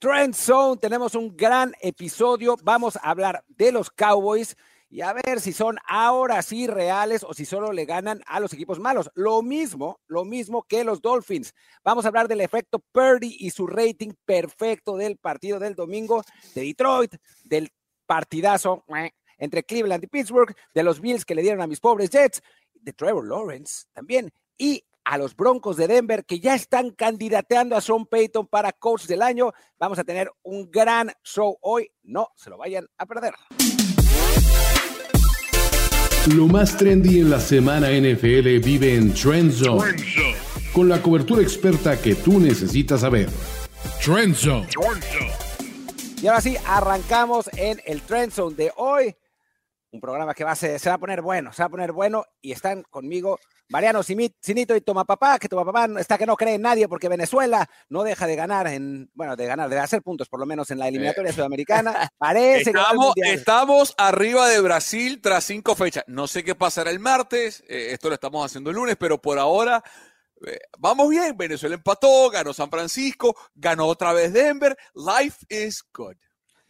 Trend Zone. Tenemos un gran episodio. Vamos a hablar de los Cowboys y a ver si son ahora sí reales o si solo le ganan a los equipos malos. Lo mismo, lo mismo que los Dolphins. Vamos a hablar del efecto Purdy y su rating perfecto del partido del domingo de Detroit, del partidazo entre Cleveland y Pittsburgh, de los Bills que le dieron a mis pobres Jets, de Trevor Lawrence también, y a los Broncos de Denver que ya están candidateando a Sean Payton para coach del año. Vamos a tener un gran show hoy, no se lo vayan a perder. Lo más trendy en la semana NFL vive en Trend Zone, con la cobertura experta que tú necesitas saber. Trend Zone. Y ahora sí, arrancamos en el Trend Zone de hoy un programa que va a ser, se va a poner bueno, se va a poner bueno y están conmigo Mariano Sinito y Toma Papá, que Toma Papá está que no cree en nadie porque Venezuela no deja de ganar en, bueno, de ganar, de hacer puntos por lo menos en la eliminatoria sudamericana. Parece estamos, que estamos arriba de Brasil tras cinco fechas. No sé qué pasará el martes, eh, esto lo estamos haciendo el lunes, pero por ahora eh, vamos bien. Venezuela empató, ganó San Francisco, ganó otra vez Denver. Life is good.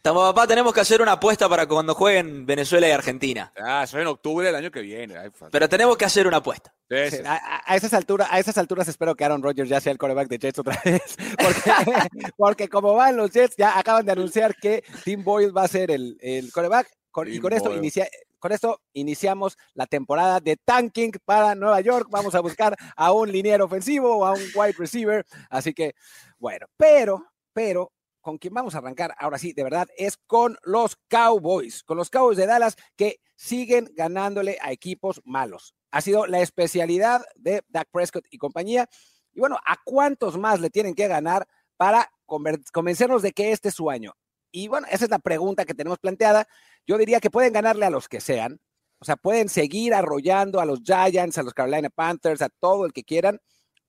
Estamos, papá, tenemos que hacer una apuesta para cuando jueguen Venezuela y Argentina. Ah, eso es en octubre del año que viene. Pero tenemos que hacer una apuesta. a, esas alturas, a esesas alturas espero que Aaron Rodgers ya sea el coreback de Jets otra vez. Porque, como van los Jets, ya acaban de anunciar que Tim Boyle va a ser el, el coreback. y con esto, inicia, con esto iniciamos la temporada de tanking para Nueva York. Vamos a buscar a un liniero ofensivo o a un wide receiver. Así que, bueno, pero, pero con quien vamos a arrancar ahora sí, de verdad, es con los Cowboys, con los Cowboys de Dallas que siguen ganándole a equipos malos. Ha sido la especialidad de Dak Prescott y compañía. Y bueno, ¿a cuántos más le tienen que ganar para convencernos de que este es su año? Y bueno, esa es la pregunta que tenemos planteada. Yo diría que pueden ganarle a los que sean. O sea, pueden seguir arrollando a los Giants, a los Carolina Panthers, a todo el que quieran,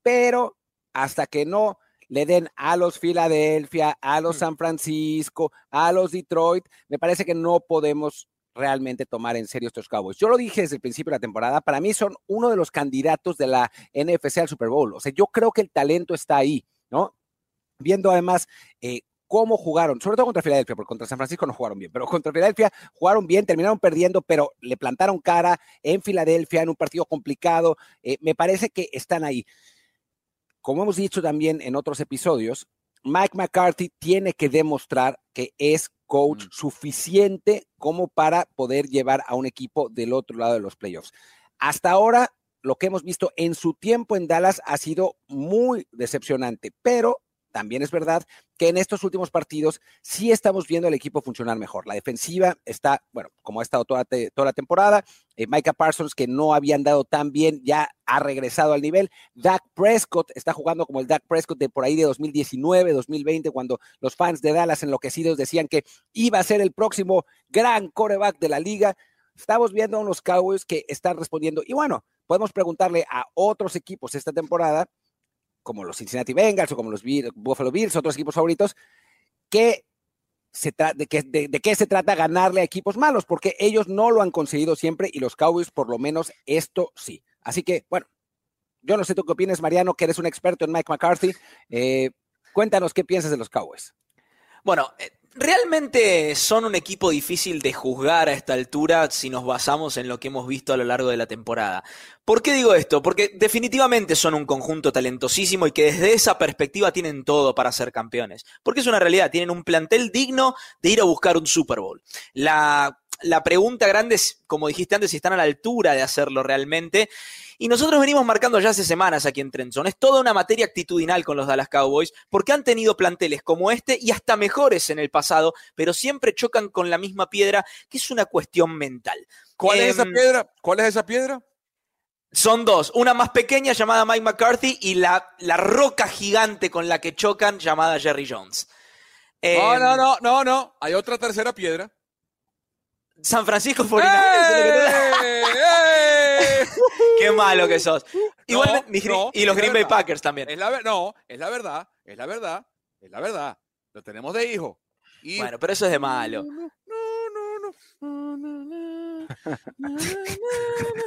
pero hasta que no le den a los Filadelfia, a los mm. San Francisco, a los Detroit, me parece que no podemos realmente tomar en serio estos Cowboys. Yo lo dije desde el principio de la temporada, para mí son uno de los candidatos de la NFC al Super Bowl. O sea, yo creo que el talento está ahí, ¿no? Viendo además eh, cómo jugaron, sobre todo contra Filadelfia, porque contra San Francisco no jugaron bien, pero contra Filadelfia jugaron bien, terminaron perdiendo, pero le plantaron cara en Filadelfia en un partido complicado. Eh, me parece que están ahí como hemos dicho también en otros episodios, Mike McCarthy tiene que demostrar que es coach mm. suficiente como para poder llevar a un equipo del otro lado de los playoffs. Hasta ahora, lo que hemos visto en su tiempo en Dallas ha sido muy decepcionante, pero también es verdad que en estos últimos partidos sí estamos viendo al equipo funcionar mejor. La defensiva está, bueno, como ha estado toda, la temporada. Eh, Micah Parsons, que no había andado tan bien, ya ha regresado al nivel. Dak Prescott está jugando como el Dak Prescott de por ahí de 2019, 2020, cuando los fans de Dallas enloquecidos decían que iba a ser el próximo gran coreback de la liga. Estamos viendo a unos Cowboys que están respondiendo. Y bueno, podemos preguntarle a otros equipos esta temporada como los Cincinnati Bengals o como los Buffalo Bills, otros equipos favoritos, que se de, que, de, qué se trata ganarle a equipos malos, porque ellos no lo han conseguido siempre y los Cowboys por lo menos esto sí. Así que, bueno, yo no sé tú qué opinas, Mariano, que eres un experto en Mike McCarthy. Eh, cuéntanos qué piensas de los Cowboys. Bueno, eh, Realmente son un equipo difícil de juzgar a esta altura si nos basamos en lo que hemos visto a lo largo de la temporada. ¿Por qué digo esto? Porque definitivamente son un conjunto talentosísimo y que desde esa perspectiva tienen todo para ser campeones. Porque es una realidad, tienen un plantel digno de ir a buscar un Super Bowl. La, la pregunta grande es, como dijiste antes, si están a la altura de hacerlo realmente. Y nosotros venimos marcando ya hace semanas aquí en Trenton. Es toda una materia actitudinal con los Dallas Cowboys, porque han tenido planteles como este y hasta mejores en el pasado, pero siempre chocan con la misma piedra, que es una cuestión mental. ¿Cuál es esa em, piedra? ¿Cuál es esa piedra? Son dos, una más pequeña llamada Mike McCarthy y la, la roca gigante con la que chocan llamada Jerry Jones. no, no, em, no, no, no. Hay otra tercera piedra. San Francisco 49 Qué malo que sos. Igual, y los Green Bay Packers también. Es la, no, es la verdad, es la verdad, es la verdad. Lo tenemos de hijo. Bueno, pero eso es de malo.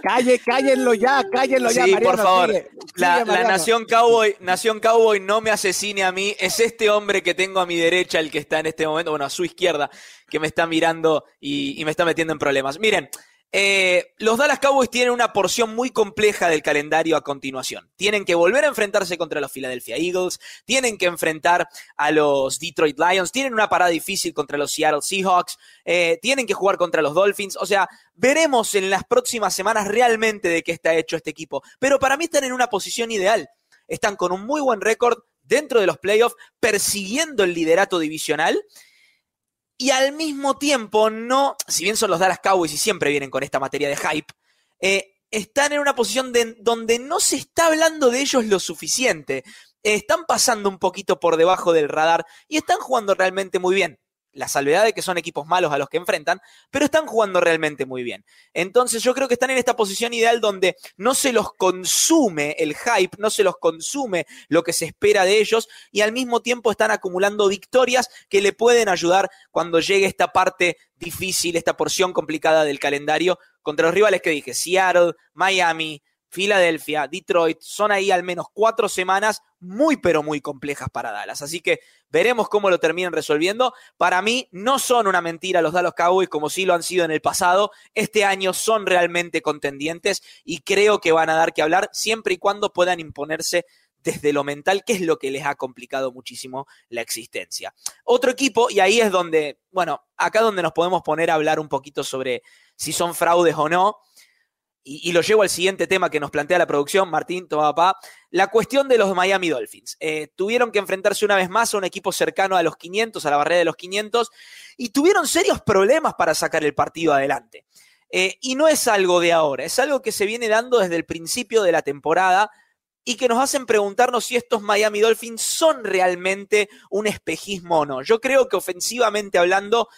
Calle, cállenlo ya, cállenlo ya. Sí, por favor. la, Nación Cowboy, Nación Cowboy no me asesine a mí. Es este hombre que tengo a mi derecha, el que está en este momento, bueno, a su izquierda, que me está mirando y me está metiendo en problemas. Miren, eh, los Dallas Cowboys tienen una porción muy compleja del calendario a continuación. Tienen que volver a enfrentarse contra los Philadelphia Eagles, tienen que enfrentar a los Detroit Lions, tienen una parada difícil contra los Seattle Seahawks, eh, tienen que jugar contra los Dolphins. O sea, veremos en las próximas semanas realmente de qué está hecho este equipo. Pero para mí están en una posición ideal. Están con un muy buen récord dentro de los playoffs, persiguiendo el liderato divisional y al mismo tiempo no, si bien son los Dallas Cowboys y siempre vienen con esta materia de hype, eh, están en una posición de, donde no se está hablando de ellos lo suficiente. están pasando un poquito por debajo del radar y están jugando realmente muy bien la salvedad de que son equipos malos a los que enfrentan, pero están jugando realmente muy bien. Entonces yo creo que están en esta posición ideal donde no se los consume el hype, no se los consume lo que se espera de ellos y al mismo tiempo están acumulando victorias que le pueden ayudar cuando llegue esta parte difícil, esta porción complicada del calendario contra los rivales que dije, Seattle, Miami, Filadelfia, Detroit, son ahí al menos cuatro semanas muy pero muy complejas para Dallas. Así que veremos cómo lo terminan resolviendo. Para mí no son una mentira los Dallas Cowboys como sí lo han sido en el pasado. Este año son realmente contendientes y creo que van a dar que hablar siempre y cuando puedan imponerse desde lo mental, que es lo que les ha complicado muchísimo la existencia. Otro equipo, y ahí es donde, bueno, acá donde nos podemos poner a hablar un poquito sobre si son fraudes o no, y, lo llevo al siguiente tema que nos plantea la producción, Martín, toma papá, la cuestión de los Miami Dolphins. Eh, tuvieron que enfrentarse una vez más a un equipo cercano a los 500, a la barrera de los 500, y tuvieron serios problemas para sacar el partido adelante. Eh, y no es algo de ahora, es algo que se viene dando desde el principio de la temporada y que nos hacen preguntarnos si estos Miami Dolphins son realmente un espejismo o no. Yo creo que ofensivamente hablando,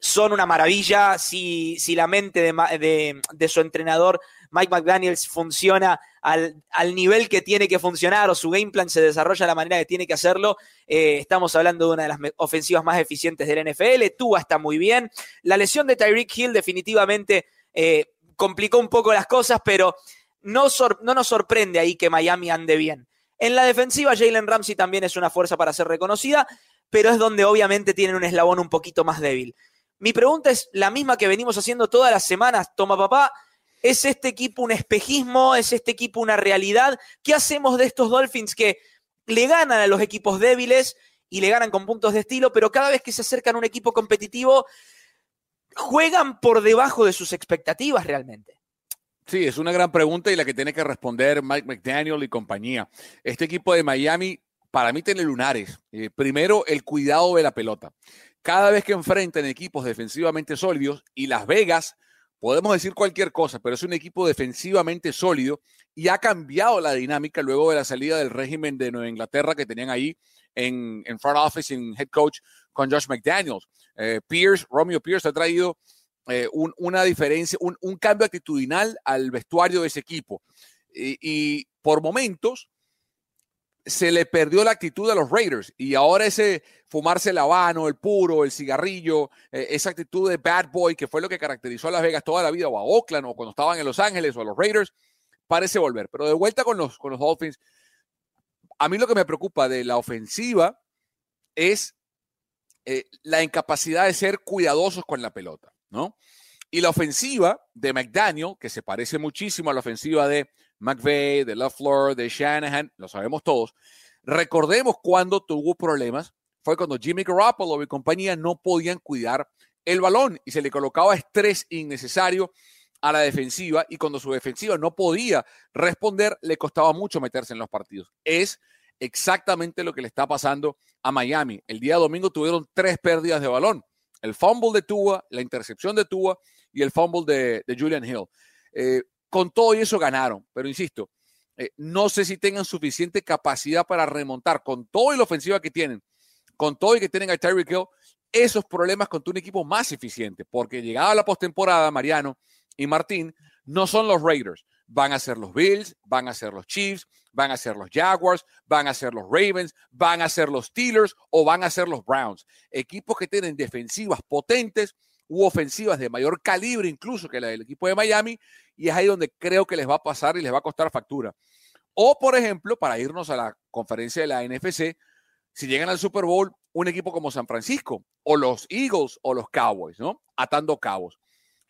son una maravilla. Si, si la mente de, de, su entrenador, Mike McDaniels, funciona al, al, nivel que tiene que funcionar o su game plan se desarrolla de la manera que tiene que hacerlo, eh, estamos hablando de una de las ofensivas más eficientes del NFL. Tua está muy bien. La lesión de Tyreek Hill definitivamente eh, complicó un poco las cosas, pero no, no nos sorprende ahí que Miami ande bien. En la defensiva, Jalen Ramsey también es una fuerza para ser reconocida, pero es donde obviamente tienen un eslabón un poquito más débil. Mi pregunta es la misma que venimos haciendo todas las semanas, toma papá. ¿Es este equipo un espejismo? ¿Es este equipo una realidad? ¿Qué hacemos de estos Dolphins que le ganan a los equipos débiles y le ganan con puntos de estilo, pero cada vez que se acercan a un equipo competitivo, juegan por debajo de sus expectativas realmente? Sí, es una gran pregunta y la que tiene que responder Mike McDaniel y compañía. Este equipo de Miami, para mí, tiene lunares. Eh, primero, el cuidado de la pelota cada vez que enfrentan equipos defensivamente sólidos y Las Vegas, podemos decir cualquier cosa, pero es un equipo defensivamente sólido y ha cambiado la dinámica luego de la salida del régimen de Nueva Inglaterra que tenían ahí en, front office, en head coach con Josh McDaniels. Eh, Pierce, Romeo Pierce ha traído eh, una diferencia, un, cambio actitudinal al vestuario de ese equipo. y por momentos se le perdió la actitud a los Raiders y ahora ese fumarse el habano, el puro, el cigarrillo, eh, esa actitud de bad boy que fue lo que caracterizó a Las Vegas toda la vida o a Oakland o cuando estaban en Los Ángeles o a los Raiders, parece volver. Pero de vuelta con los, con los Dolphins, a mí lo que me preocupa de la ofensiva es eh, la incapacidad de ser cuidadosos con la pelota, ¿no? Y la ofensiva de McDaniel, que se parece muchísimo a la ofensiva de McVeigh, de LaFleur, de Shanahan, lo sabemos todos. Recordemos cuando tuvo problemas, fue cuando Jimmy Garoppolo y compañía no podían cuidar el balón y se le colocaba estrés innecesario a la defensiva y cuando su defensiva no podía responder, le costaba mucho meterse en los partidos. Es exactamente lo que le está pasando a Miami. El día domingo tuvieron tres pérdidas de balón. El fumble de Tua, la intercepción de Tua y el fumble de, Julian Hill. Eh, con todo y eso ganaron, pero insisto, eh, no sé si tengan suficiente capacidad para remontar con todo y la ofensiva que tienen, con todo y que tienen a Tyreek Hill, esos problemas con un equipo más eficiente, porque llegada la postemporada, Mariano y Martín, no son los Raiders, van a ser los Bills, van a ser los Chiefs, van a ser los Jaguars, van a ser los Ravens, van a ser los Steelers o van a ser los Browns. Equipos que tienen defensivas potentes u ofensivas de mayor calibre incluso que la del equipo de Miami, y es ahí donde creo que les va a pasar y les va a costar factura. O, por ejemplo, para irnos a la conferencia de la NFC, si llegan al Super Bowl, un equipo como San Francisco, o los Eagles, o los Cowboys, ¿no? Atando cabos.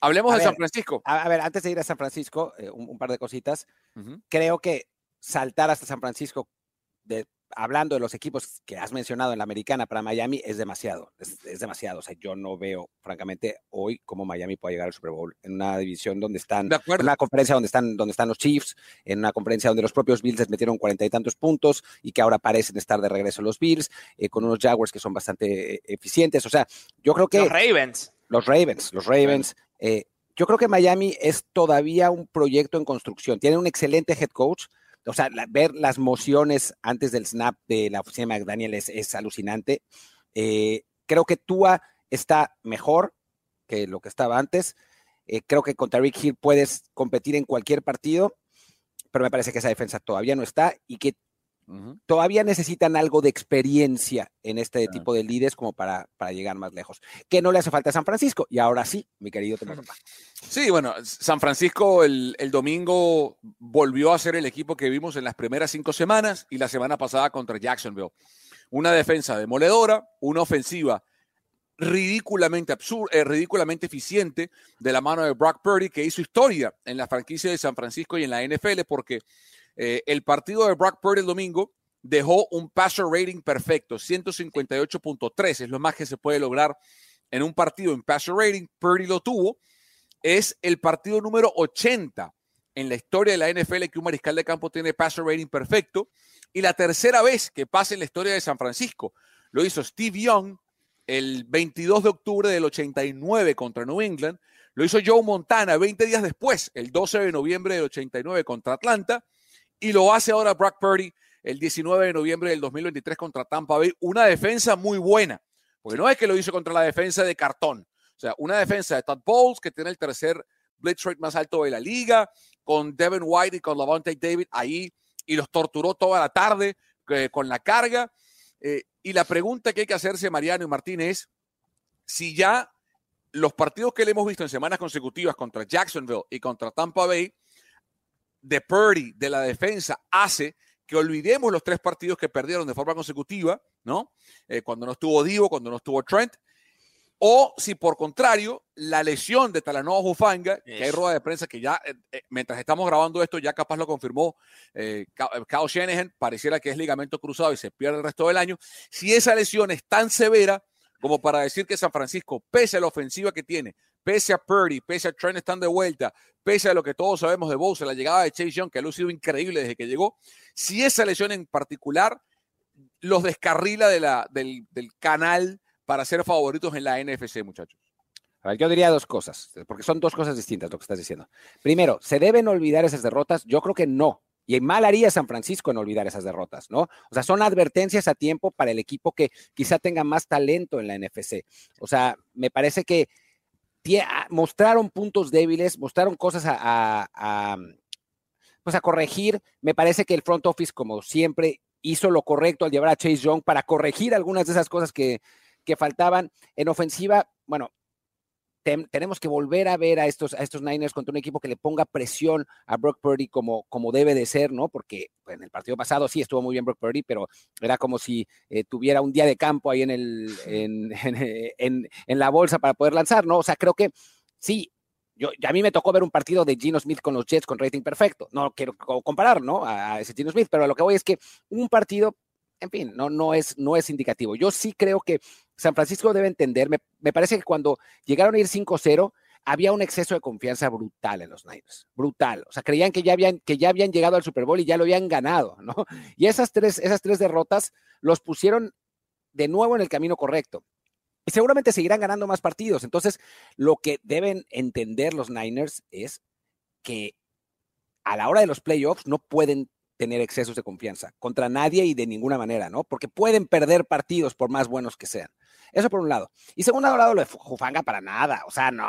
Hablemos de San Francisco. A, ver, antes de ir a San Francisco, eh, un, par de cositas. Creo que saltar hasta San Francisco de hablando de los equipos que has mencionado en la americana para Miami, es demasiado, es, demasiado. O sea, yo no veo, francamente, hoy cómo Miami puede llegar al Super Bowl en una división donde están, en una conferencia donde están, donde están los Chiefs, en una conferencia donde los propios Bills les metieron cuarenta y tantos puntos y que ahora parecen estar de regreso los Bills, eh, con unos Jaguars que son bastante eh, eficientes. O sea, yo creo que... Los Ravens. Los Ravens, los Ravens. Eh, yo creo que Miami es todavía un proyecto en construcción. Tiene un excelente head coach, o sea, ver las mociones antes del snap de la oficina de McDaniel es, alucinante. Eh, creo que Tua está mejor que lo que estaba antes. Eh, creo que contra Rick Hill puedes competir en cualquier partido, pero me parece que esa defensa todavía no está y que Todavía necesitan algo de experiencia en este tipo de líderes como para, para, llegar más lejos. Que no le hace falta a San Francisco. Y ahora sí, mi querido Sí, bueno, San Francisco el, el, domingo volvió a ser el equipo que vimos en las primeras cinco semanas y la semana pasada contra Jacksonville. Una defensa demoledora, una ofensiva ridículamente absurda, eh, ridículamente eficiente de la mano de Brock Purdy, que hizo historia en la franquicia de San Francisco y en la NFL, porque eh, el partido de Brock Purdy el domingo dejó un passer rating perfecto, 158.3, es lo más que se puede lograr en un partido en passer rating. Purdy lo tuvo. Es el partido número 80 en la historia de la NFL que un mariscal de campo tiene passer rating perfecto. Y la tercera vez que pasa en la historia de San Francisco. Lo hizo Steve Young el 22 de octubre del 89 contra New England. Lo hizo Joe Montana 20 días después, el 12 de noviembre del 89 contra Atlanta. Y lo hace ahora Brock Purdy el 19 de noviembre del 2023 contra Tampa Bay. Una defensa muy buena, porque no es que lo hizo contra la defensa de cartón. O sea, una defensa de Todd Bowles, que tiene el tercer blitz rate más alto de la liga, con Devin White y con Lavonte David ahí, y los torturó toda la tarde eh, con la carga. Eh, y la pregunta que hay que hacerse, Mariano y Martín, es si ya los partidos que le hemos visto en semanas consecutivas contra Jacksonville y contra Tampa Bay de Purdy, de la defensa, hace que olvidemos los tres partidos que perdieron de forma consecutiva, ¿no? Eh, cuando no estuvo Divo, cuando no estuvo Trent, o si por contrario, la lesión de Talanoa Jufanga, que hay rueda de prensa que ya, eh, eh, mientras estamos grabando esto, ya capaz lo confirmó eh, Kyle Shanahan, pareciera que es ligamento cruzado y se pierde el resto del año. Si esa lesión es tan severa como para decir que San Francisco, pese a la ofensiva que tiene, pese a Purdy, pese a Trent están de vuelta, pese a lo que todos sabemos de Bowser, la llegada de Chase Young, que ha lucido increíble desde que llegó, si esa lesión en particular los descarrila de la, del, canal para ser favoritos en la NFC, muchachos. A ver, yo diría dos cosas, porque son dos cosas distintas lo que estás diciendo. Primero, ¿se deben olvidar esas derrotas? Yo creo que no. Y mal haría San Francisco en olvidar esas derrotas, ¿no? O sea, son advertencias a tiempo para el equipo que quizá tenga más talento en la NFC. O sea, me parece que mostraron puntos débiles, mostraron cosas a, pues a corregir. Me parece que el front office, como siempre, hizo lo correcto al llevar a Chase Young para corregir algunas de esas cosas que, que faltaban. En ofensiva, bueno, tenemos que volver a ver a estos, a estos Niners contra un equipo que le ponga presión a Brock Purdy como, como debe de ser, ¿no? Porque en el partido pasado sí estuvo muy bien Brock Purdy, pero era como si eh, tuviera un día de campo ahí en, el, en, en, la bolsa para poder lanzar, ¿no? O sea, creo que sí, yo, a mí me tocó ver un partido de Gino Smith con los Jets con rating perfecto. No quiero comparar, ¿no? A, a ese Gino Smith, pero lo que voy es que un partido en fin, no, no, es, no es indicativo. Yo sí creo que San Francisco debe entender, me, parece que cuando llegaron a ir 5-0, había un exceso de confianza brutal en los Niners, brutal. O sea, creían que ya habían, que ya habían llegado al Super Bowl y ya lo habían ganado, ¿no? Y esas tres, esas tres derrotas los pusieron de nuevo en el camino correcto. Y seguramente seguirán ganando más partidos. Entonces, lo que deben entender los Niners es que a la hora de los playoffs no pueden tener excesos de confianza contra nadie y de ninguna manera, ¿no? Porque pueden perder partidos por más buenos que sean. Eso por un lado. Y segundo lado, lo de Jufanga para nada. O sea, no.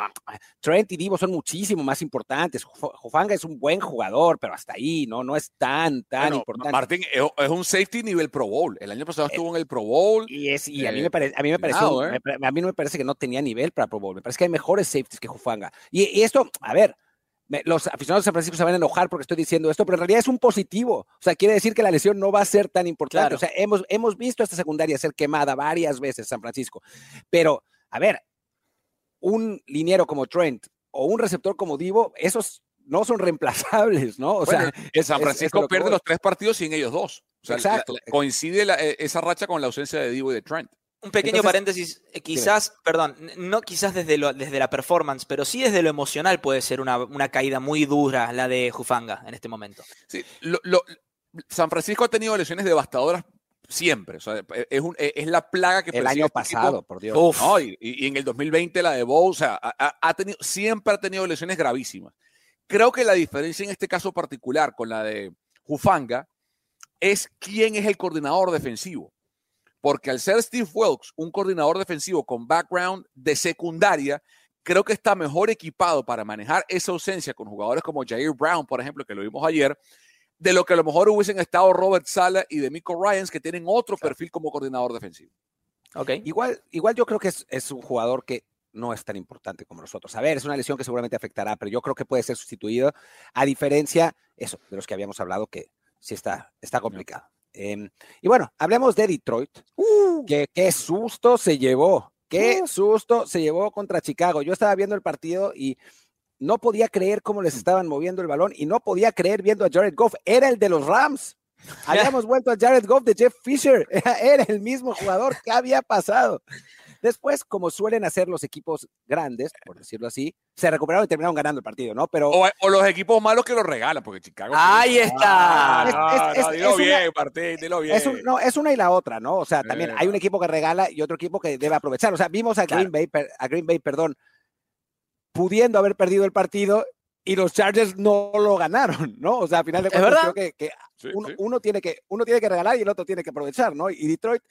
Trent y Divo son muchísimo más importantes. Jufanga es un buen jugador, pero hasta ahí, ¿no? No es tan, tan importante. Martín es un safety nivel Pro Bowl. El año pasado eh, estuvo en el Pro Bowl. Y, es, y a mí me, parece, a mí me pareció, ¿eh? a mí no me parece que no tenía nivel para Pro Bowl. Me parece que hay mejores safeties que Jufanga. Y, y esto, a ver, los aficionados de San Francisco se van a enojar porque estoy diciendo esto, pero en realidad es un positivo. O sea, quiere decir que la lesión no va a ser tan importante. O sea, hemos, hemos visto esta secundaria ser quemada varias veces San Francisco. Pero, a ver, un liniero como Trent o un receptor como Divo, esos no son reemplazables, ¿no? O sea, San Francisco pierde los tres partidos sin ellos dos. O sea, Exacto. coincide e, esa racha con la ausencia de Divo y de Trent. Un pequeño paréntesis, eh, quizás, perdón, no quizás desde, lo, desde la performance, pero sí desde lo emocional puede ser una, caída muy dura la de Jufanga en este momento. Sí, San Francisco ha tenido lesiones devastadoras siempre. es, la plaga que el año este pasado, por Dios. y, en el 2020 la de Bow, o sea, ha, tenido, siempre ha tenido lesiones gravísimas. Creo que la diferencia en este caso particular con la de Jufanga es quién es el coordinador defensivo porque al ser Steve Wilkes un coordinador defensivo con background de secundaria, creo que está mejor equipado para manejar esa ausencia con jugadores como Jair Brown, por ejemplo, que lo vimos ayer, de lo que a lo mejor hubiesen estado Robert Sala y de Miko Ryans, que tienen otro perfil como coordinador defensivo. Okay. Igual, igual yo creo que es, un jugador que no es tan importante como los otros. A ver, es una lesión que seguramente afectará, pero yo creo que puede ser sustituido, a diferencia, eso, de los que habíamos hablado, que sí está, está complicado. Em, y bueno, hablemos de Detroit, uh. que qué susto se llevó, qué uh. susto se llevó contra Chicago. Yo estaba viendo el partido y no podía creer cómo les estaban moviendo el balón y no podía creer viendo a Jared Goff. Era el de los Rams. Habíamos vuelto a Jared Goff de Jeff Fisher. Era el mismo jugador. ¿Qué había pasado? Después, como suelen hacer los equipos grandes, por decirlo así, se recuperaron y terminaron ganando el partido, ¿no? Pero o, los equipos malos que los regalan, porque Chicago. Ahí está. dilo bien, Martín, dilo bien. Es, no, es una y la otra, ¿no? O sea, también hay un equipo que regala y otro equipo que debe aprovechar. O sea, vimos a Green Bay, a Green Bay, perdón, pudiendo haber perdido el partido y los Chargers no lo ganaron, ¿no? O sea, al final de cuentas creo que, uno, tiene que uno tiene que regalar y el otro tiene que aprovechar, ¿no? Y Detroit,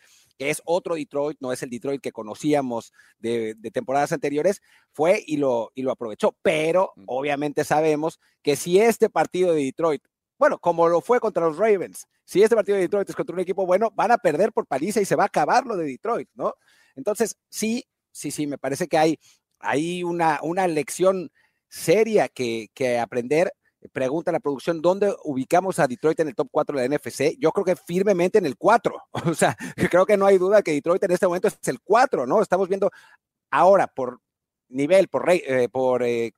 que es otro Detroit, no es el Detroit que conocíamos de, temporadas anteriores, fue y lo, y lo aprovechó. Pero obviamente sabemos que si este partido de Detroit, bueno, como lo fue contra los Ravens, si este partido de Detroit es contra un equipo bueno, van a perder por paliza y se va a acabar lo de Detroit, ¿no? Entonces, sí, sí, sí, me parece que hay, hay una, una lección seria que, que aprender. Pregunta la producción, ¿dónde ubicamos a Detroit en el top 4 de la NFC? Yo creo que firmemente en el 4. O sea, creo que no hay duda que Detroit en este momento es el 4, ¿no? Estamos viendo ahora por nivel, por, rey, eh, por eh,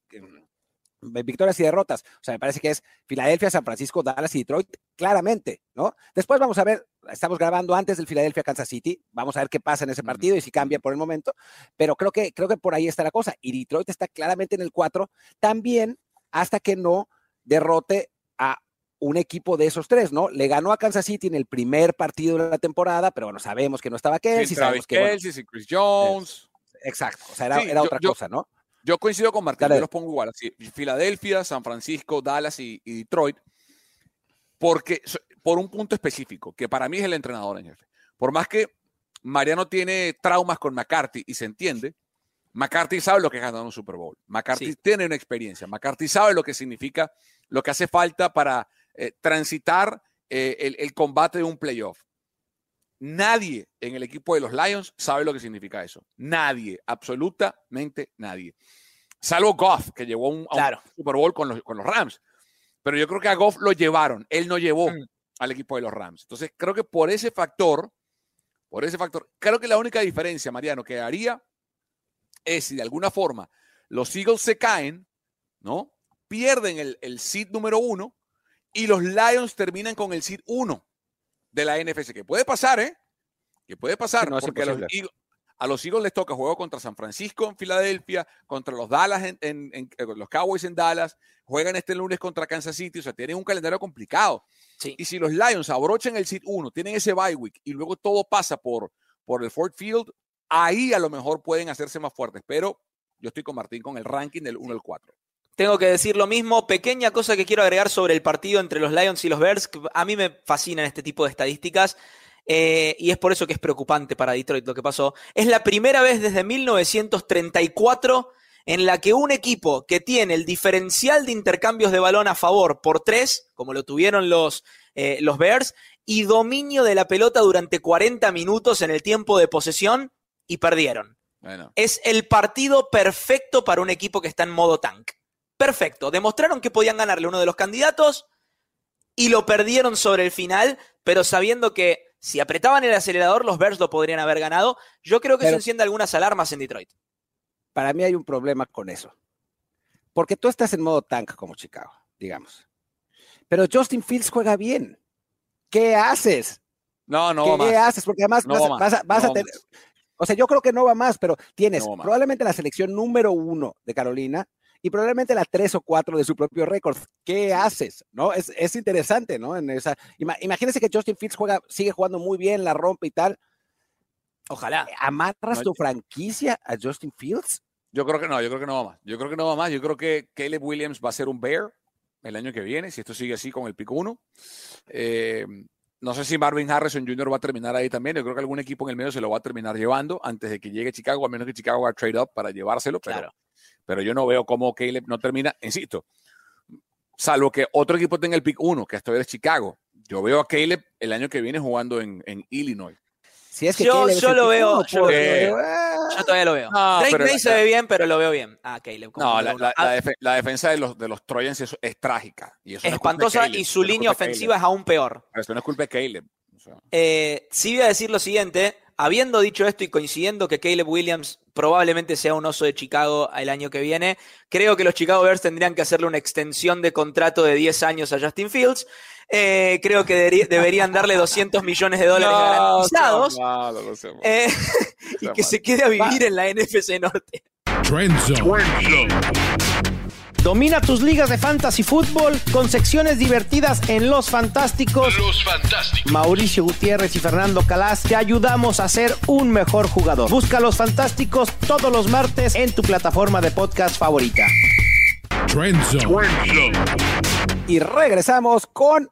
victorias y derrotas. O sea, me parece que es Filadelfia, San Francisco, Dallas y Detroit, claramente, ¿no? Después vamos a ver, estamos grabando antes del Filadelfia, Kansas City, vamos a ver qué pasa en ese partido y si cambia por el momento, pero creo que, creo que por ahí está la cosa. Y Detroit está claramente en el 4, también hasta que no derrote a un equipo de esos tres, ¿no? Le ganó a Kansas City en el primer partido de la temporada, pero bueno, sabemos que no estaba Kelsey, sabemos que... Chris Jones. Exacto, o sea, era, otra cosa, ¿no? Yo coincido con Martín, yo los pongo igual, así, Filadelfia, San Francisco, Dallas y, Detroit, porque por un punto específico, que para mí es el entrenador en jefe. Por más que Mariano tiene traumas con McCarthy y se entiende, McCarthy sabe lo que es ganar un Super Bowl. McCarthy tiene una experiencia. McCarthy sabe lo que significa, lo que hace falta para eh, transitar eh, el, el, combate de un playoff. Nadie en el equipo de los Lions sabe lo que significa eso. Nadie, absolutamente nadie. Salvo Goff, que llevó un, un Super Bowl con los, con los, Rams. Pero yo creo que a Goff lo llevaron. Él no llevó mm. al equipo de los Rams. Entonces, creo que por ese factor, por ese factor, creo que la única diferencia, Mariano, que haría es si de alguna forma los Eagles se caen, ¿no? Pierden el, el seed número uno y los Lions terminan con el seed uno de la NFC, que puede pasar, ¿eh? Que puede pasar, porque a los, Eagles, les toca juego contra San Francisco en Filadelfia, contra los Dallas en, eh, los Cowboys en Dallas, juegan este lunes contra Kansas City, o sea, tienen un calendario complicado. Y si los Lions abrochan el seed 1, tienen ese bye week y luego todo pasa por, por el Ford Field, ahí a lo mejor pueden hacerse más fuertes, pero yo estoy con Martín con el ranking del 1 al 4. Tengo que decir lo mismo. Pequeña cosa que quiero agregar sobre el partido entre los Lions y los Bears. A mí me fascinan este tipo de estadísticas. Eh, y es por eso que es preocupante para Detroit lo que pasó. Es la primera vez desde 1934 en la que un equipo que tiene el diferencial de intercambios de balón a favor por tres, como lo tuvieron los, eh, los Bears, y dominio de la pelota durante 40 minutos en el tiempo de posesión, y perdieron. Es el partido perfecto para un equipo que está en modo tank. Perfecto. Demostraron que podían ganarle uno de los candidatos y lo perdieron sobre el final, pero sabiendo que si apretaban el acelerador, los Bears lo podrían haber ganado. Yo creo que eso enciende algunas alarmas en Detroit. Para mí hay un problema con eso. Porque tú estás en modo tank como Chicago, digamos. Pero Justin Fields juega bien. ¿Qué haces? No, no. ¿Qué haces? Porque además vas, a tener. O sea, yo creo que no va más, pero tienes probablemente la selección número uno de Carolina y probablemente la tres o cuatro de su propio récord. ¿Qué haces? ¿No? Es, interesante, ¿no? En esa, imagínense que Justin Fields juega, sigue jugando muy bien, la rompe y tal. Ojalá. ¿Amarras tu franquicia a Justin Fields? Yo creo que no, yo creo que no va más. Yo creo que no va más. Yo creo que Caleb Williams va a ser un Bear el año que viene, si esto sigue así con el pico uno. Eh, no sé si Marvin Harrison Jr. va a terminar ahí también. Yo creo que algún equipo en el medio se lo va a terminar llevando antes de que llegue Chicago, a menos que Chicago haga trade up para llevárselo. Pero, claro. Pero yo no veo cómo Caleb no termina, insisto, salvo que otro equipo tenga el pick 1, que esto es Chicago. Yo veo a Caleb el año que viene jugando en, Illinois. Si es que yo, yo lo veo, yo, todavía lo veo. Drake se ve bien, pero lo veo bien. Ah, Caleb. No, la, defensa de los, de los Trojans es, trágica. Y es espantosa y su línea ofensiva es aún peor. Pero esto no es culpa de Caleb. Eh, sí voy a decir lo siguiente. Habiendo dicho esto y coincidiendo que Caleb Williams probablemente sea un oso de Chicago el año que viene, creo que los Chicago Bears tendrían que hacerle una extensión de contrato de 10 años a Justin Fields. Eh, creo que deberían darle 200 millones de dólares garantizados eh, y que se quede a vivir en la NFC Norte. Domina tus ligas de fantasy fútbol con secciones divertidas en Los Fantásticos. Los Fantásticos. Mauricio Gutiérrez y Fernando Calas te ayudamos a ser un mejor jugador. Busca Los Fantásticos todos los martes en tu plataforma de podcast favorita. Y regresamos con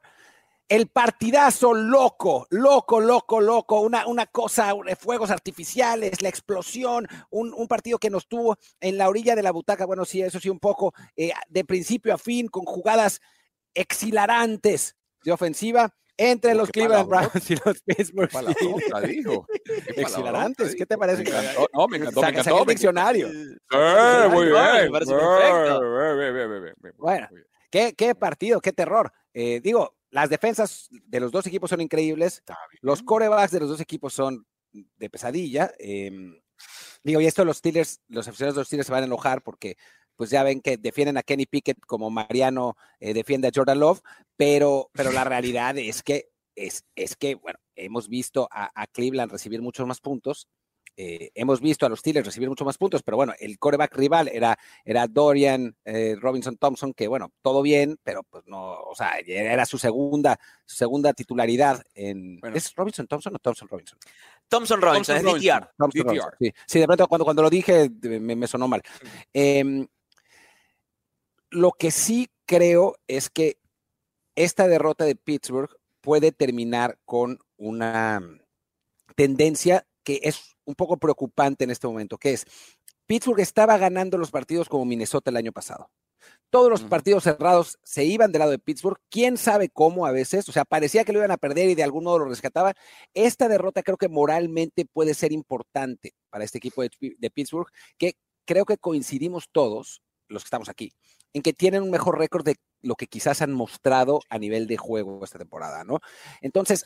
el partidazo loco, loco, loco, loco, una, una cosa, fuegos artificiales, la explosión, un, partido que nos tuvo en la orilla de la butaca, bueno, sí, eso sí, un poco eh, de principio a fin, con jugadas exhilarantes de ofensiva entre los Cleveland Browns y los Pittsburgh Steelers. Exhilarantes, ¿qué te parece? Me encantó, no, me encantó, me encantó. el diccionario. muy bien. Bueno, ¿qué, qué partido, qué terror. Eh, digo, las defensas de los dos equipos son increíbles. Los corebacks de los dos equipos son de pesadilla. Em, digo, y esto los Steelers, los aficionados de los Steelers se van a enojar porque pues ya ven que defienden a Kenny Pickett como Mariano eh, defiende a Jordan Love, pero, pero la realidad es que, es, es que, bueno, hemos visto a Cleveland recibir muchos más puntos eh, hemos visto a los Steelers recibir mucho más puntos, pero bueno, el coreback rival era, era Dorian eh, Robinson Thompson, que bueno, todo bien, pero pues no, o sea, era su segunda, segunda titularidad en. ¿Es Robinson Thompson o Thompson Robinson? Thompson Robinson, es DTR. sí. de pronto cuando, cuando lo dije me, sonó mal. Em, lo que sí creo es que esta derrota de Pittsburgh puede terminar con una tendencia que es un poco preocupante en este momento, que es, Pittsburgh estaba ganando los partidos como Minnesota el año pasado. Todos los partidos cerrados se iban del lado de Pittsburgh. Quién sabe cómo a veces. O sea, parecía que lo iban a perder y de algún modo lo rescataban. Esta derrota creo que moralmente puede ser importante para este equipo de, de Pittsburgh, que creo que coincidimos todos, los que estamos aquí, en que tienen un mejor récord de lo que quizás han mostrado a nivel de juego esta temporada, ¿no? Entonces,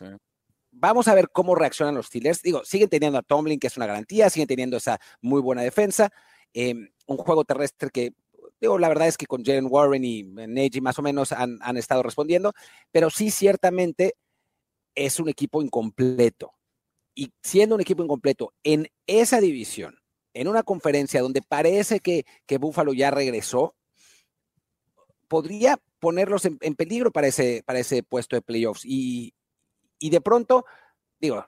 Vamos a ver cómo reaccionan los Steelers. Digo, siguen teniendo a Tomlin, que es una garantía, siguen teniendo esa muy buena defensa. Em, un juego terrestre que, digo, la verdad es que con Jalen Warren y Neji más o menos han, han estado respondiendo, pero sí ciertamente es un equipo incompleto. Y siendo un equipo incompleto en esa división, en una conferencia donde parece que, que Buffalo ya regresó, podría ponerlos en, en, peligro para ese, para ese puesto de playoffs. Y, y de pronto, digo,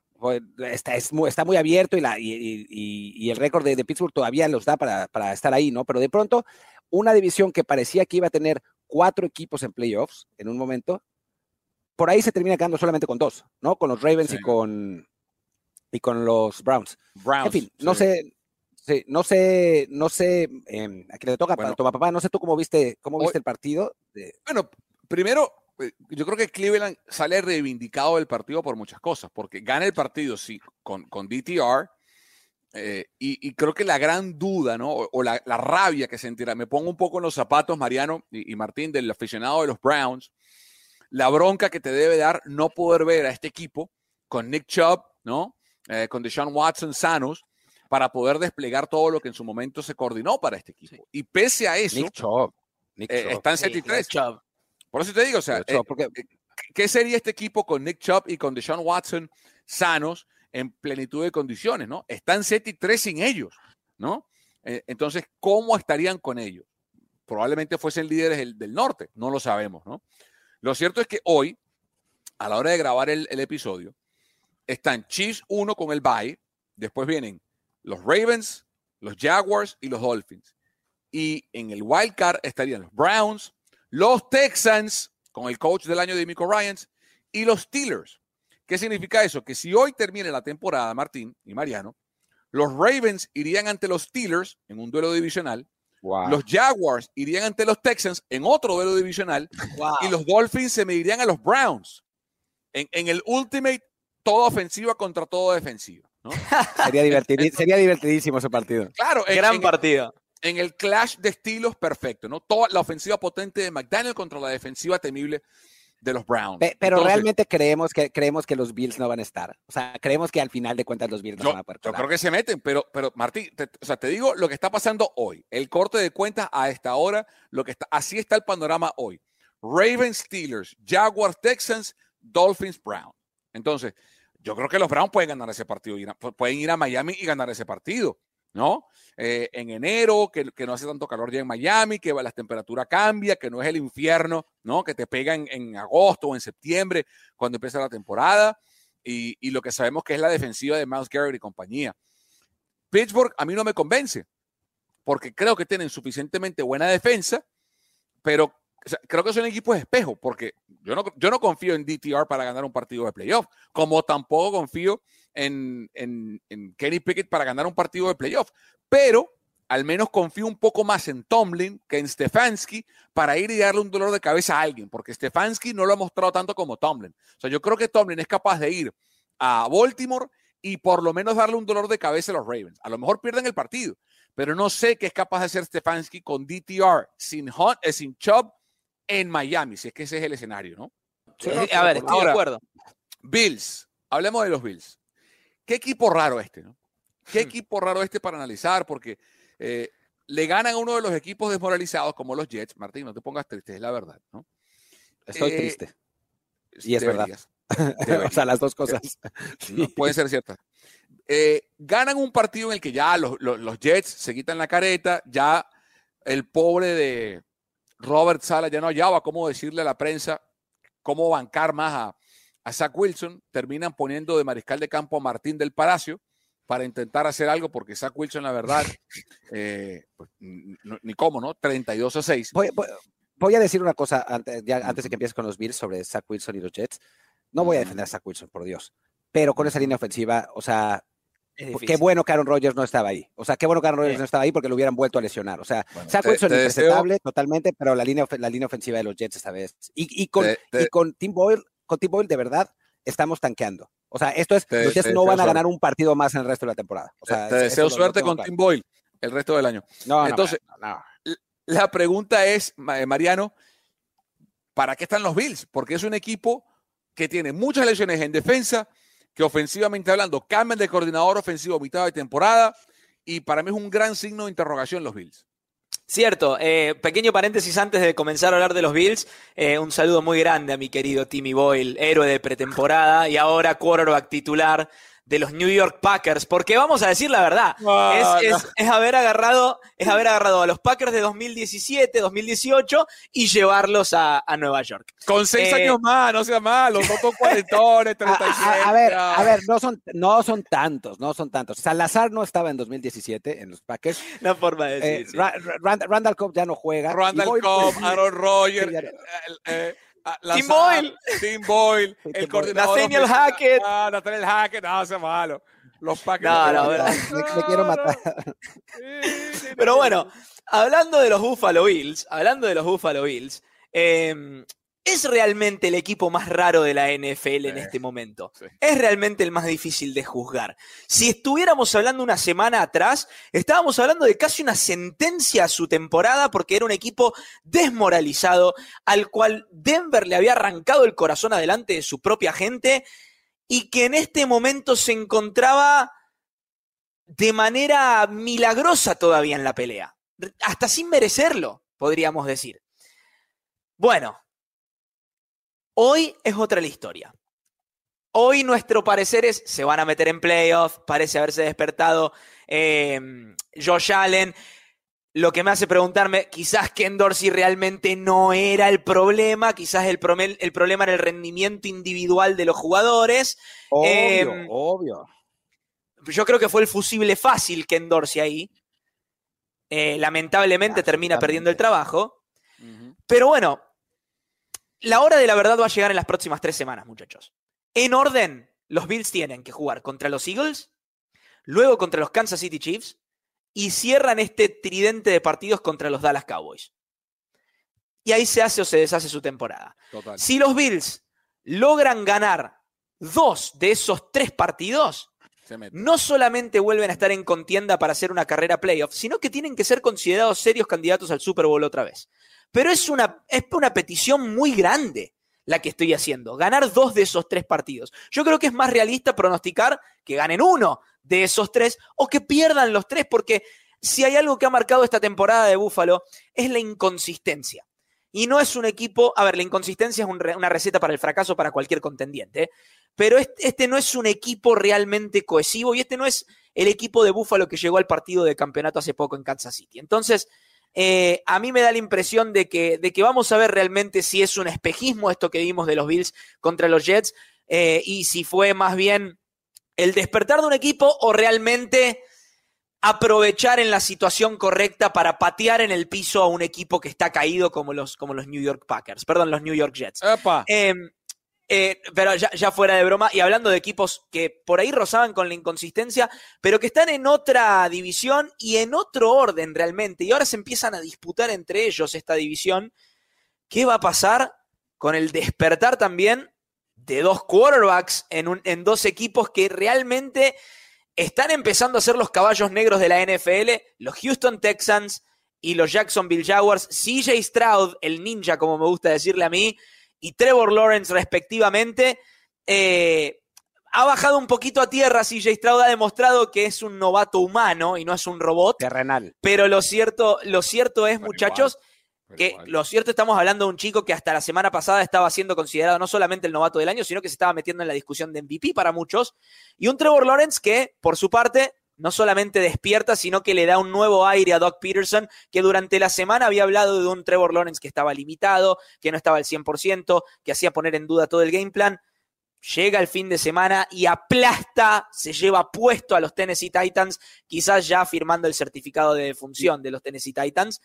está, está muy abierto y, la, y, el récord de, Pittsburgh todavía los da para, estar ahí, ¿no? Pero de pronto, una división que parecía que iba a tener cuatro equipos en playoffs en un momento, por ahí se termina quedando solamente con dos, ¿no? Con los Ravens y con y con los Browns. en fin, no sé, no sé, no sé, eh, a quién le toca para toma papá, no sé tú cómo viste, cómo viste el partido. Bueno, primero, yo creo que Cleveland sale reivindicado del partido por muchas cosas, porque gana el partido, sí, con, con DTR, eh, y, creo que la gran duda, ¿no? O, la, rabia que sentirá, me pongo un poco en los zapatos, Mariano y, Martín, del aficionado de los Browns, la bronca que te debe dar no poder ver a este equipo con Nick Chubb, ¿no? Eh, con Deshaun Watson sanos, para poder desplegar todo lo que en su momento se coordinó para este equipo. Y pese a eso, Nick Chubb. Eh, está en 73. Por eso te digo, o sea, ¿qué sería este equipo con Nick Chubb y con Deshaun Watson sanos? en plenitud de condiciones, ¿no? Están 7 y 3 sin ellos, ¿no? Eh, entonces, ¿cómo estarían con ellos? Probablemente fuesen líderes del, norte, no lo sabemos, ¿no? Lo cierto es que hoy, a la hora de grabar el, episodio, están Chiefs 1 con el bye, después vienen los Ravens, los Jaguars y los Dolphins. Y en el wild card estarían los Browns, los Texans, con el coach del año de Mico Ryans, y los Steelers. ¿Qué significa eso? Que si hoy termine la temporada, Martín y Mariano, los Ravens irían ante los Steelers en un duelo divisional. Los Jaguars irían ante los Texans en otro duelo divisional. Y los Dolphins se medirían a los Browns en, el Ultimate, toda ofensiva contra toda defensiva. sería, divertidísimo ese partido. Claro, gran partido. En el clash de estilos perfecto, ¿no? Toda la ofensiva potente de McDaniel contra la defensiva temible de los Browns. pero realmente creemos que, creemos que los Bills no van a estar. O sea, creemos que al final de cuentas los Bills no van a poder. Yo creo que se meten, pero, pero Martín, te, o sea, te digo lo que está pasando hoy. El corte de cuentas a esta hora, lo que está, así está el panorama hoy. Ravens, Steelers, Jaguars, Texans, Dolphins, Browns. Entonces, yo creo que los Browns pueden ganar ese partido, pueden ir a Miami y ganar ese partido. ¿No? Eh, en enero, que, no hace tanto calor ya en Miami, que la temperatura cambia, que no es el infierno, ¿no? Que te pega en, agosto o en septiembre, cuando empieza la temporada, y, lo que sabemos que es la defensiva de Miles Garrett y compañía. Pittsburgh a mí no me convence, porque creo que tienen suficientemente buena defensa, pero creo que son equipos de espejo, porque yo no, yo no confío en DTR para ganar un partido de playoff, como tampoco confío en, Kenny Pickett para ganar un partido de playoff. Pero al menos confío un poco más en Tomlin que en Stefanski para ir y darle un dolor de cabeza a alguien, porque Stefanski no lo ha mostrado tanto como Tomlin. O sea, yo creo que Tomlin es capaz de ir a Baltimore y por lo menos darle un dolor de cabeza a los Ravens. A lo mejor pierden el partido, pero no sé qué es capaz de hacer Stefanski con DTR, sin Hunt, eh, sin Chubb en Miami, si es que ese es el escenario, ¿no? Eh, a ver, estoy de acuerdo. Bills, hablemos de los Bills. Qué equipo raro este, ¿no? Qué hmm. equipo raro este para analizar, porque eh, le ganan a uno de los equipos desmoralizados como los Jets. Martín, no te pongas triste, es la verdad, ¿no? Estoy eh, triste. Y es verdad. o sea, las dos cosas. Sí. pueden ser ciertas. ganan un partido en el que ya los, Jets se quitan la careta, ya el pobre de, Robert Sala ya no hallaba cómo decirle a la prensa cómo bancar más a, Zach Wilson. Terminan poniendo de mariscal de campo a Martín del Palacio para intentar hacer algo, porque Zach Wilson, la verdad, eh, pues, ni cómo, ¿no? 32 a 6. Voy, a decir una cosa antes, antes de que empieces con los Bills sobre Zach Wilson y los Jets. No voy a defender a Zach Wilson, por Dios. Pero con esa línea ofensiva, o sea, Qué bueno que Aaron Rodgers no estaba ahí. O sea, qué bueno que Aaron Rodgers no estaba ahí porque lo hubieran vuelto a lesionar. O sea, se ha Wilson interceptable totalmente, pero la línea, la línea ofensiva de los Jets esta vez. Y, con, con, Tim Boyle, con Tim Boyle, de verdad, estamos tanqueando. O sea, esto es, los Jets no van a ganar un partido más en el resto de la temporada. O sea, te, deseo suerte con Tim Boyle el resto del año. No, Entonces, la pregunta es, Mariano, ¿para qué están los Bills? Porque es un equipo que tiene muchas lesiones en defensa, que ofensivamente hablando cambian de coordinador ofensivo a mitad de temporada y para mí es un gran signo de interrogación los Bills. Cierto, eh, pequeño paréntesis antes de comenzar a hablar de los Bills, eh, un saludo muy grande a mi querido Timmy Boyle, héroe de pretemporada y ahora quarterback titular de los New York Packers, porque vamos a decir la verdad, es, haber agarrado, es haber agarrado a los Packers de 2017, 2018 y llevarlos a, Nueva York. Con seis eh, años más, no sea malo, no son cuarentones, 37. A, ver, a ver, no son, no son tantos, no son tantos. Salazar no estaba en 2017 en los Packers. La forma de decir. Eh, Randall Cobb ya no juega. Randall Cobb, Aaron Rodgers. Ah, Tim Boyle. Tim Boyle, el coordinador. Nathaniel Hackett. Ah, Nathaniel Hackett, no, hace malo. Los Packers. No, no, me, me, quiero matar. Pero bueno, hablando de los Buffalo Bills, hablando de los Buffalo Bills, eh, es realmente el equipo más raro de la NFL en este momento. Es realmente el más difícil de juzgar. Si estuviéramos hablando una semana atrás, estábamos hablando de casi una sentencia a su temporada porque era un equipo desmoralizado al cual Denver le había arrancado el corazón adelante de su propia gente y que en este momento se encontraba de manera milagrosa todavía en la pelea. Hasta sin merecerlo, podríamos decir. Bueno, Hoy es otra la historia. Hoy nuestro parecer es, se van a meter en playoff, parece haberse despertado em, Josh Allen. Lo que me hace preguntarme, quizás Ken Dorsey realmente no era el problema, quizás el, el problema era el rendimiento individual de los jugadores. Obvio, em, obvio. Yo creo que fue el fusible fácil Ken Dorsey ahí. Eh, lamentablemente termina perdiendo el trabajo. Pero bueno, la hora de la verdad va a llegar en las próximas tres semanas, muchachos. En orden, los Bills tienen que jugar contra los Eagles, luego contra los Kansas City Chiefs y cierran este tridente de partidos contra los Dallas Cowboys. Y ahí se hace o se deshace su temporada. Si los Bills logran ganar dos de esos tres partidos, no solamente vuelven a estar en contienda para hacer una carrera playoff, sino que tienen que ser considerados serios candidatos al Super Bowl otra vez. Pero es una, es una petición muy grande la que estoy haciendo, ganar dos de esos tres partidos. Yo creo que es más realista pronosticar que ganen uno de esos tres o que pierdan los tres, porque si hay algo que ha marcado esta temporada de Búfalo es la inconsistencia. Y no es un equipo, a ver, la inconsistencia es una receta para el fracaso para cualquier contendiente, pero este, este, no es un equipo realmente cohesivo y este no es el equipo de Búfalo que llegó al partido de campeonato hace poco en Kansas City. Entonces, eh, a mí me da la impresión de que, de que vamos a ver realmente si es un espejismo esto que vimos de los Bills contra los Jets eh, y si fue más bien el despertar de un equipo o realmente aprovechar en la situación correcta para patear en el piso a un equipo que está caído como los, como los New York Packers, perdón, los New York Jets. Eh, pero ya, fuera de broma, y hablando de equipos que por ahí rozaban con la inconsistencia, pero que están en otra división y en otro orden realmente, y ahora se empiezan a disputar entre ellos esta división, ¿qué va a pasar con el despertar también de dos quarterbacks en, en dos equipos que realmente están empezando a ser los caballos negros de la NFL, los Houston Texans y los Jacksonville Jaguars, CJ Stroud, el ninja como me gusta decirle a mí, y Trevor Lawrence respectivamente. Eh, ha bajado un poquito a tierra, CJ Stroud ha demostrado que es un novato humano y no es un robot. Terrenal. Pero lo cierto, lo cierto es, muchachos, que lo cierto estamos hablando de un chico que hasta la semana pasada estaba siendo considerado no solamente el novato del año, sino que se estaba metiendo en la discusión de MVP para muchos. Y un Trevor Lawrence que, por su parte, no solamente despierta, sino que le da un nuevo aire a Doc Peterson, que durante la semana había hablado de un Trevor Lawrence que estaba limitado, que no estaba al 100%, que hacía poner en duda todo el game plan. Llega el fin de semana y aplasta, se lleva puesto a los Tennessee Titans, quizás ya firmando el certificado de función de los Tennessee Titans.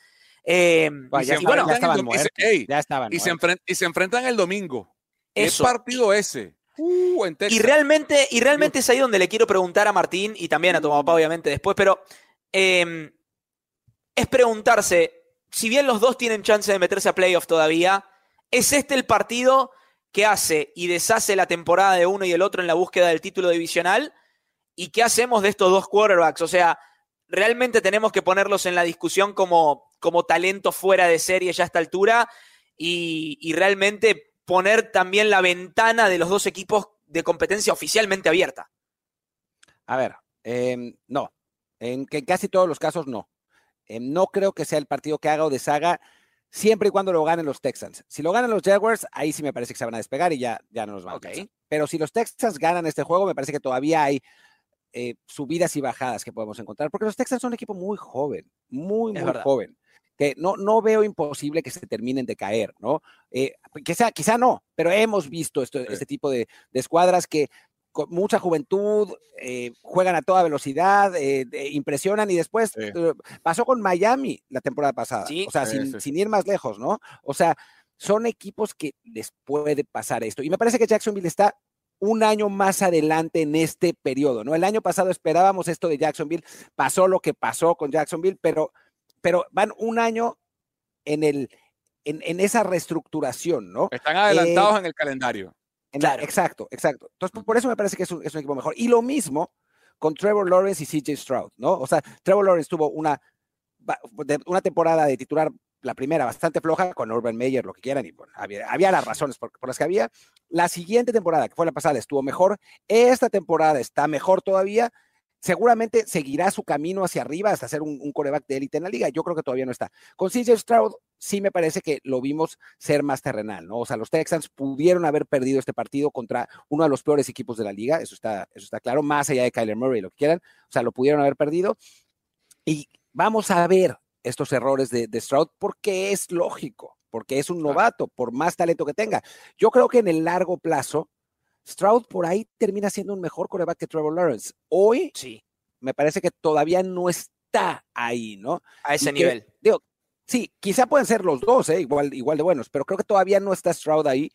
y, se enfrentan el domingo. ¿Qué partido ese? Uh, y realmente, y realmente es ahí donde le quiero preguntar a Martín y también a tu papá, obviamente, después, pero em, es preguntarse, si bien los dos tienen chance de meterse a playoff todavía, ¿es este el partido que hace y deshace la temporada de uno y el otro en la búsqueda del título divisional? ¿Y qué hacemos de estos dos quarterbacks? O sea, realmente tenemos que ponerlos en la discusión como, como talento fuera de serie ya a esta altura y, y realmente poner también la ventana de los dos equipos de competencia oficialmente abierta. A ver, em, no. En, casi todos los casos no. Em, no creo que sea el partido que haga o deshaga siempre y cuando lo ganen los Texans. Si lo ganan los Jaguars, ahí sí me parece que se van a despegar y ya, ya no nos van a okay. Pero si los Texans ganan este juego, me parece que todavía hay eh, subidas y bajadas que podemos encontrar, porque los Texans son un equipo muy joven, muy, muy joven que no, no veo imposible que se terminen de caer, ¿no? Eh, quizá, quizá no, pero hemos visto esto, este tipo de, de, escuadras que con mucha juventud, eh, juegan a toda velocidad, eh, impresionan y después sí. pasó con Miami la temporada pasada, sí, o sea, sin, sin, ir más lejos, ¿no? O sea, son equipos que les puede pasar esto. Y me parece que Jacksonville está un año más adelante en este periodo, ¿no? El año pasado esperábamos esto de Jacksonville, pasó lo que pasó con Jacksonville, pero, pero van un año en, el, en, en esa reestructuración, ¿no? Están adelantados eh, en el calendario. En claro. la, exacto, exacto. Entonces, por eso me parece que es un, es un, equipo mejor. Y lo mismo con Trevor Lawrence y CJ Stroud, ¿no? O sea, Trevor Lawrence tuvo una, una temporada de titular, la primera bastante floja, con Urban Meyer, lo que quieran, y bueno, había, había las razones por, por, las que había. La siguiente temporada, que fue la pasada, estuvo mejor. Esta temporada está mejor todavía. Seguramente seguirá su camino hacia arriba hasta ser un, un coreback de élite en la liga. Yo creo que todavía no está. Con CJ Stroud, sí me parece que lo vimos ser más terrenal, ¿no? O sea, los Texans pudieron haber perdido este partido contra uno de los peores equipos de la liga, eso está, eso está claro, más allá de Kyler Murray, lo que quieran, o sea, lo pudieron haber perdido. Y vamos a ver estos errores de, de Stroud porque es lógico, porque es un novato, por más talento que tenga. Yo creo que en el largo plazo, Stroud por ahí termina siendo un mejor coreback que Trevor Lawrence. Hoy, sí, me parece que todavía no está ahí, ¿no? A ese y nivel. Que, digo, sí, quizá pueden ser los dos, ¿eh? igual, igual de buenos, pero creo que todavía no está Stroud ahí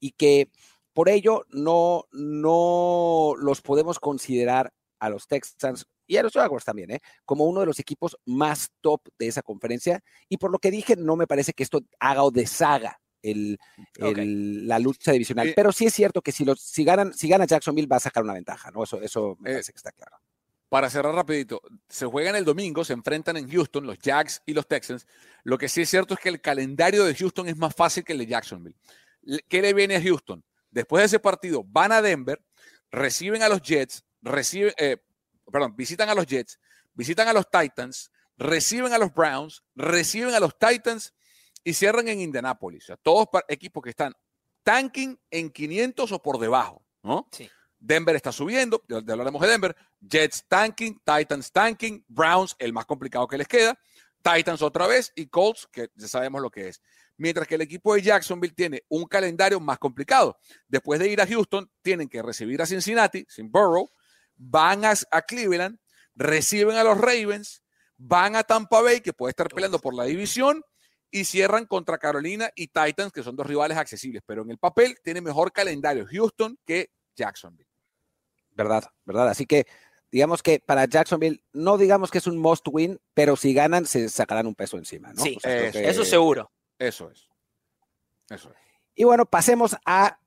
y que por ello no, no los podemos considerar a los Texans y a los Jaguars también, ¿eh? como uno de los equipos más top de esa conferencia. Y por lo que dije, no me parece que esto haga o deshaga el, okay. el, la lucha divisional. Eh, Pero sí es cierto que si, los, si, ganan, si gana Jacksonville va a sacar una ventaja, ¿no? Eso, eso me eh, parece que está claro. Para cerrar rapidito, se juegan el domingo, se enfrentan en Houston los Jags y los Texans. Lo que sí es cierto es que el calendario de Houston es más fácil que el de Jacksonville. ¿Qué le viene a Houston? Después de ese partido van a Denver, reciben a los Jets, reciben, eh, perdón, visitan a los Jets, visitan a los Titans, reciben a los Browns, reciben a los Titans y cierran en Indianapolis. O sea, todos equipos que están tanking en 500 o por debajo, ¿no? Sí. Denver está subiendo, ya hablaremos de Denver, Jets tanking, Titans tanking, Browns el más complicado que les queda, Titans otra vez y Colts, que ya sabemos lo que es. Mientras que el equipo de Jacksonville tiene un calendario más complicado. Después de ir a Houston, tienen que recibir a Cincinnati, sin Burrow, van a, a Cleveland, reciben a los Ravens, van a Tampa Bay, que puede estar peleando por la división, y cierran contra Carolina y Titans, que son dos rivales accesibles. Pero en el papel tiene mejor calendario Houston que Jacksonville. ¿Verdad? ¿Verdad? Así que digamos que para Jacksonville, no digamos que es un must win, pero si ganan, se sacarán un peso encima, ¿no? Sí, o sea, eso, que... eso, seguro. Eso es. Eso es. Y bueno, pasemos a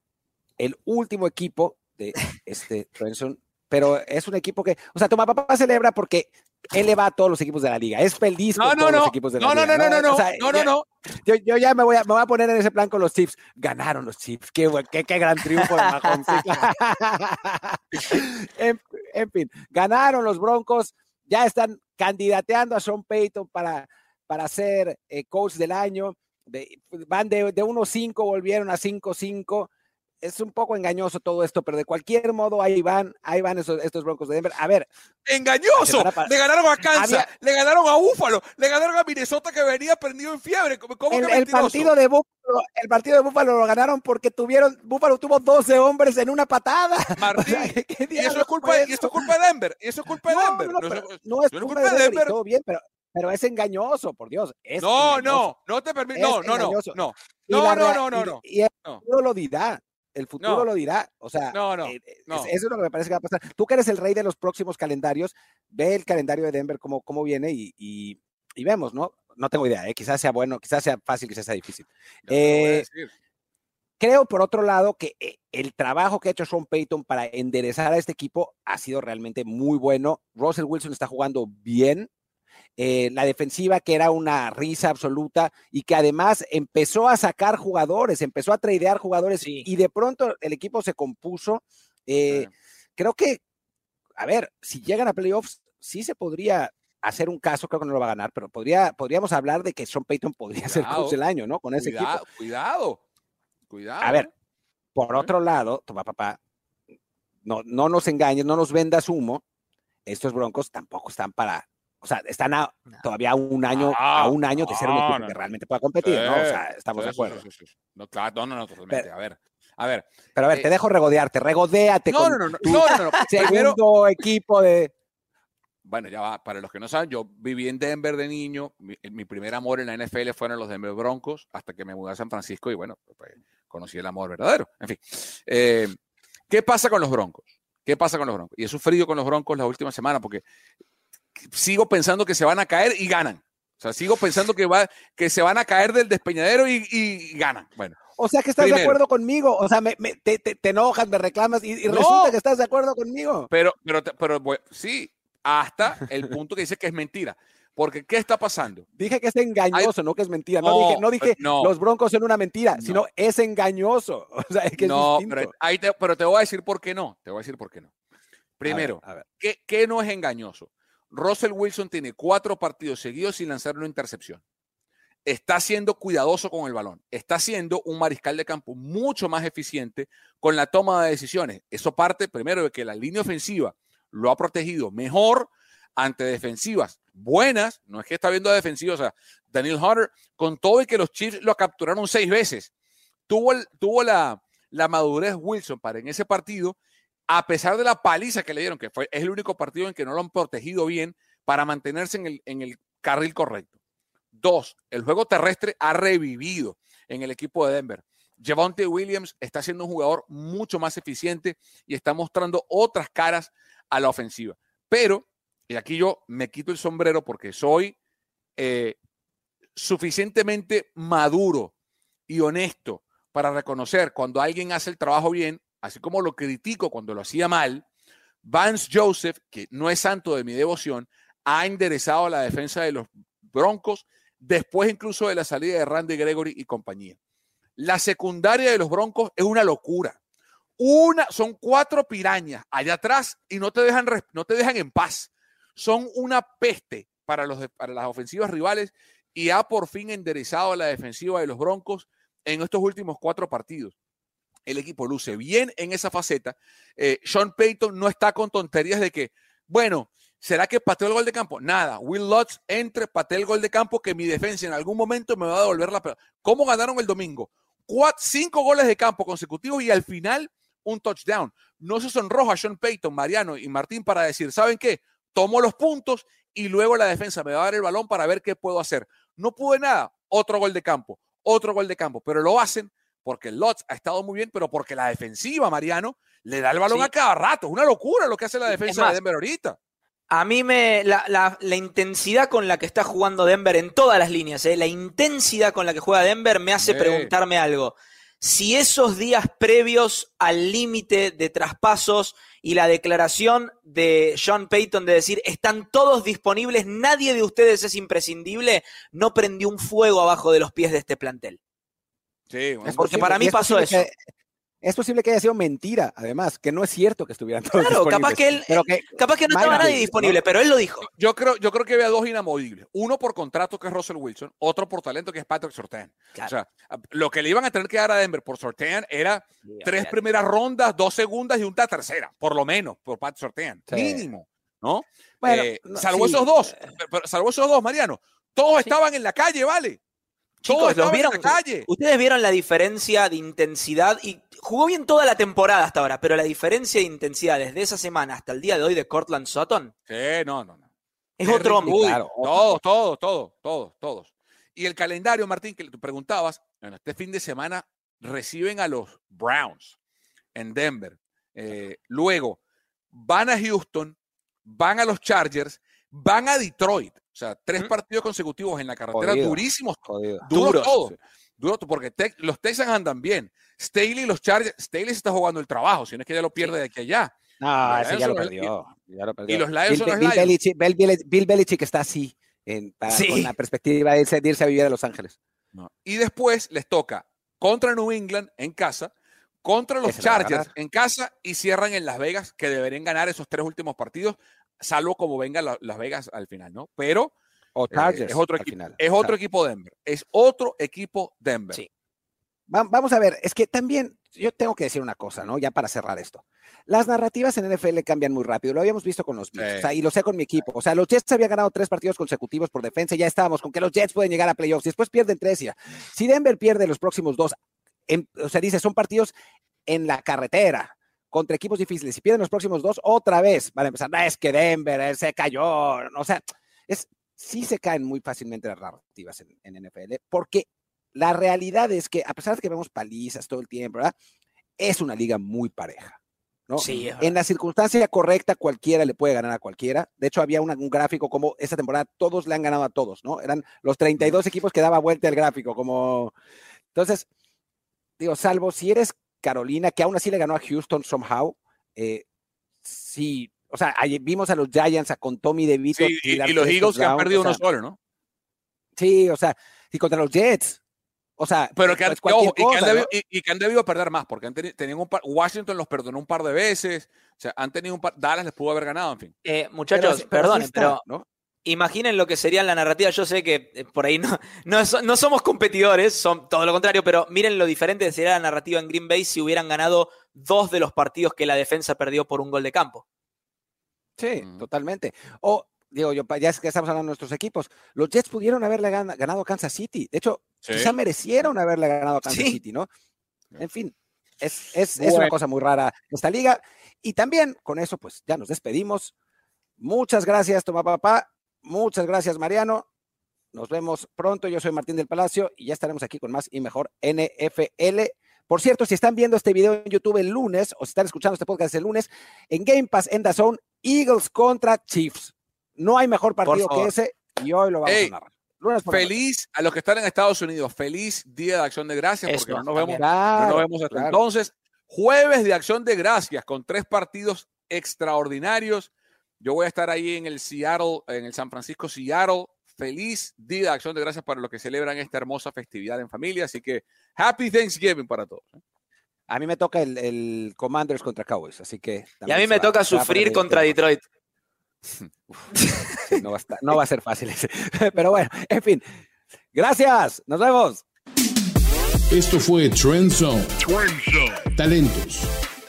el último equipo de este Trenson, pero es un equipo que, o sea, Toma Papá celebra porque él le va a todos los equipos de la liga. Es feliz no, con no, todos no. los equipos de no, la no, liga. No, no, no, o sea, no, no, no. Yo, yo, ya me voy, a, me voy a poner en ese plan con los Chiefs. Ganaron los Chiefs. Qué, qué, qué gran triunfo de Mahomes. en, en, fin, ganaron los Broncos. Ya están candidateando a Sean Payton para, para ser eh, coach del año. De, van de, de 1-5, volvieron a 5-5 es un poco engañoso todo esto, pero de cualquier modo ahí van, ahí van esos, estos Broncos de Denver. A ver. ¡Engañoso! Le ganaron a Kansas, había... le ganaron a Búfalo, le ganaron a Minnesota que venía prendido en fiebre. ¿Cómo el, el partido de Búfalo, el partido de Búfalo lo ganaron porque tuvieron, Búfalo tuvo 12 hombres en una patada. Martín, o sea, y, eso es culpa, eso? y eso es culpa de Denver, y eso es culpa de Denver. No, no, no, no es, culpa de Denver, Denver. todo bien, pero pero es engañoso, por Dios. Es no, engañoso. no, no te permito. No, no, no, no. No, no, no, no, no. Y, futuro lo dirá. El futuro no. lo dirá. O sea, no, no, eh. Es, eso es lo que me parece que va a pasar. Tú que eres el rey de los próximos calendarios, ve el calendario de Denver cómo, cómo viene y, y, y vemos, ¿no? No tengo idea, ¿eh? quizás sea bueno, quizás sea fácil, quizás sea difícil. Eh, creo, por otro lado, que eh, el trabajo que ha hecho Sean Payton para enderezar a este equipo ha sido realmente muy bueno. Russell Wilson está jugando bien, eh, la defensiva que era una risa absoluta y que además empezó a sacar jugadores, empezó a tradear jugadores sí. y de pronto el equipo se compuso. Eh. Creo que, a ver, si llegan a playoffs, sí se podría hacer un caso, creo que no lo va a ganar, pero podría, podríamos hablar de que Sean Payton podría ser coach del año, ¿no? Con ese cuidado, equipo. Cuidado, cuidado. A ver, por otro lado, toma papá, no, no nos engañes, no nos vendas humo. Estos Broncos tampoco están para, o sea, están a, todavía a un año, a un año de ser un equipo que realmente pueda competir, ¿no? O sea, estamos de acuerdo. no, claro, no, no, totalmente. a ver, a ver. Pero a ver, te eh, dejo regodearte, regodéate no, con no, no, no, no, no, segundo equipo de bueno, ya va, para los que no saben, yo viví en Denver de niño, mi, primer amor en la NFL fueron los Denver Broncos, hasta que me mudé a San Francisco y bueno, pues, conocí el amor verdadero. En fin, eh, ¿qué pasa con los Broncos? ¿Qué pasa con los Broncos? Y he sufrido con los Broncos la última semana porque sigo pensando que se van a caer y ganan. O sea, sigo pensando que, va, que se van a caer del despeñadero y, ganan. Bueno. O sea, que estás de acuerdo conmigo. O sea, me, te, enojas, me reclamas y, resulta que estás de acuerdo conmigo. Pero, pero, pero, sí, hasta el punto que dice que es mentira. Porque, ¿qué está pasando? Dije que es engañoso, no que es mentira. No, dije, los broncos son una mentira, sino es engañoso. O sea, es que no, es pero, ahí te, pero te voy a decir por qué no. Te voy a decir por qué no. Primero, ¿qué, no es engañoso? Russell Wilson tiene cuatro partidos seguidos sin lanzar una intercepción. Está siendo cuidadoso con el balón. Está siendo un mariscal de campo mucho más eficiente con la toma de decisiones. Eso parte primero de que la línea ofensiva lo ha protegido mejor ante defensivas buenas. No es que está viendo defensivas. O sea, Daniel Hunter, con todo y que los Chiefs lo capturaron seis veces, tuvo, tuvo la, la madurez Wilson para en ese partido, a pesar de la paliza que le dieron, que fue, es el único partido en que no lo han protegido bien para mantenerse en el, en el carril correcto. Dos, el juego terrestre ha revivido en el equipo de Denver. Javonte Williams está siendo un jugador mucho más eficiente y está mostrando otras caras a la ofensiva. Pero, y aquí yo me quito el sombrero porque soy eh, suficientemente maduro y honesto para reconocer cuando alguien hace el trabajo bien, así como lo critico cuando lo hacía mal. Vance Joseph, que no es santo de mi devoción, ha enderezado la defensa de los Broncos después incluso de la salida de Randy Gregory y compañía. La secundaria de los Broncos es una locura. Una, son cuatro pirañas allá atrás y no te dejan, no te dejan en paz. Son una peste para, los, para las ofensivas rivales y ha por fin enderezado la defensiva de los Broncos en estos últimos cuatro partidos. El equipo luce bien en esa faceta. Eh, Sean Payton no está con tonterías de que, bueno, ¿será que pateó el gol de campo? Nada. Will Lutz entre, pateó el gol de campo que mi defensa en algún momento me va a devolver la pelota. ¿Cómo ganaron el domingo? cinco goles de campo consecutivos y al final un touchdown. No se sonroja Sean Payton, Mariano y Martín para decir, ¿saben qué? Tomo los puntos y luego la defensa me va a dar el balón para ver qué puedo hacer. No pude nada, otro gol de campo, otro gol de campo, pero lo hacen porque el Lotz ha estado muy bien, pero porque la defensiva, Mariano, le da el balón a cada rato. Es una locura lo que hace la defensa de Denver ahorita. A mí me. La, intensidad con la que está jugando Denver en todas las líneas, ¿eh? la intensidad con la que juega Denver me hace preguntarme algo si esos días previos al límite de traspasos y la declaración de Sean Payton de decir están todos disponibles, nadie de ustedes es imprescindible, no prendió un fuego abajo de los pies de este plantel. Sí, porque para mí pasó eso. Es posible que haya sido mentira, además, que no es cierto que estuvieran todos claro, capaz que él, capaz que no estaba nadie disponible, pero él lo dijo. Yo creo, yo creo que había dos inamovibles. Uno por contrato, que es Russell Wilson, otro por talento, que es Patrick Sortan. O sea, lo que le iban a tener que dar a Denver por Sortan era tres primeras rondas, dos segundas y una tercera, por lo menos, por Patrick Sortan. Mínimo, ¿no? Bueno, eh, salvo esos dos, salvo esos dos, Mariano. Todos estaban en la calle, ¿vale? Chicos, ¿los vieron? Ustedes vieron la diferencia de intensidad y jugó bien toda la temporada hasta ahora, pero la diferencia de intensidad desde esa semana hasta el día de hoy de Cortland Sutton. Sí, no, no, no. Es otro hombre. Claro. Todos, todos, todos, todos, todos. Y el calendario, Martín, que tú preguntabas, bueno, este fin de semana reciben a los Browns en Denver. Eh, luego van a Houston, van a los Chargers, van a Detroit. O sea, tres partidos consecutivos en la carretera, durísimos, duros todos. Duro, porque los Texans andan bien. Staley y los Chargers, Staley se está jugando el trabajo, si no es que ya lo pierde de aquí allá. No, ese ya lo, perdió, ya lo perdió. Y los Lions son los Bill Belichick, Bill, Belichick, está así, en, con la perspectiva de irse, a vivir a Los Ángeles. Y después les toca contra New England en casa, contra los Chargers en casa y cierran en Las Vegas, que deberían ganar esos tres últimos partidos salvo como venga Las Vegas al final, ¿no? Pero o eh, es otro, equipo, es otro equipo Denver. Es otro equipo Denver. Sí. vamos a ver, es que también yo tengo que decir una cosa, ¿no? Ya para cerrar esto. Las narrativas en NFL cambian muy rápido. Lo habíamos visto con los Bills, o sea, y lo sé con mi equipo. O sea, los Jets habían ganado tres partidos consecutivos por defensa. Y ya estábamos con que los Jets pueden llegar a playoffs. Y después pierden tres. Ya. Si Denver pierde los próximos dos, o sea, dice, son partidos en la carretera contra equipos difíciles. Si pierden los próximos dos, otra vez van a empezar. No, es que Denver eh, se cayó. O sea, es, sí se caen muy fácilmente las narrativas en, en NFL, porque la realidad es que, a pesar de que vemos palizas todo el tiempo, ¿verdad? Es una liga muy pareja. ¿no? Sí, en la circunstancia correcta, cualquiera le puede ganar a cualquiera. De hecho, había un gráfico como esta temporada, todos le han ganado a todos, ¿no? Eran los 32 equipos que daba vuelta el gráfico, como. Entonces, digo, salvo si eres Carolina, que aún así le ganó a Houston somehow, eh, sí, o sea, vimos a los Giants, a con Tommy DeVito. Sí, y, los Eagles que han perdido uno solo, ¿no? Sí, o sea, y contra los Jets. O sea, pero que han, y, que han debido, perder más, porque han tenido un Washington los perdonó un par de veces, o sea, han tenido un par, Dallas les pudo haber ganado, en fin. Eh, muchachos, perdón, pero imaginen lo que sería la narrativa. Yo sé que eh, por ahí no, no, no, somos competidores, son todo lo contrario, pero miren lo diferente que sería la narrativa en Green Bay si hubieran ganado dos de los partidos que la defensa perdió por un gol de campo. Sí, totalmente. O, digo, yo, ya es que estamos hablando de nuestros equipos, los Jets pudieron haberle ganado a Kansas City. De hecho, quizá merecieron haberle ganado a Kansas City, ¿no? En fin, es, es, es una cosa muy rara esta liga. Y también con eso, pues ya nos despedimos. Muchas gracias, Toma Papá. Muchas gracias, Mariano. Nos vemos pronto. Yo soy Martín del Palacio y ya estaremos aquí con más y mejor NFL. Por cierto, si están viendo este video en YouTube el lunes o si están escuchando este podcast el lunes, en Game Pass en Zone, Eagles contra Chiefs. No hay mejor partido que ese y hoy lo vamos a narrar. Feliz a los que están en Estados Unidos, feliz Día de Acción de Gracias, porque no nos vemos, no nos vemos hasta entonces. Jueves de Acción de Gracias con tres partidos extraordinarios. Yo voy a estar ahí en el Seattle, en el San Francisco Seattle. Feliz Día de Acción de Gracias para los que celebran esta hermosa festividad en familia. Así que Happy Thanksgiving para todos. ¿eh? A mí me toca el, Commanders contra Cowboys, así que. Y a mí me toca sufrir contra Detroit. no, va a ser fácil ese. Pero bueno, en fin. Gracias. Nos vemos. Esto fue Trend Zone. Talentos.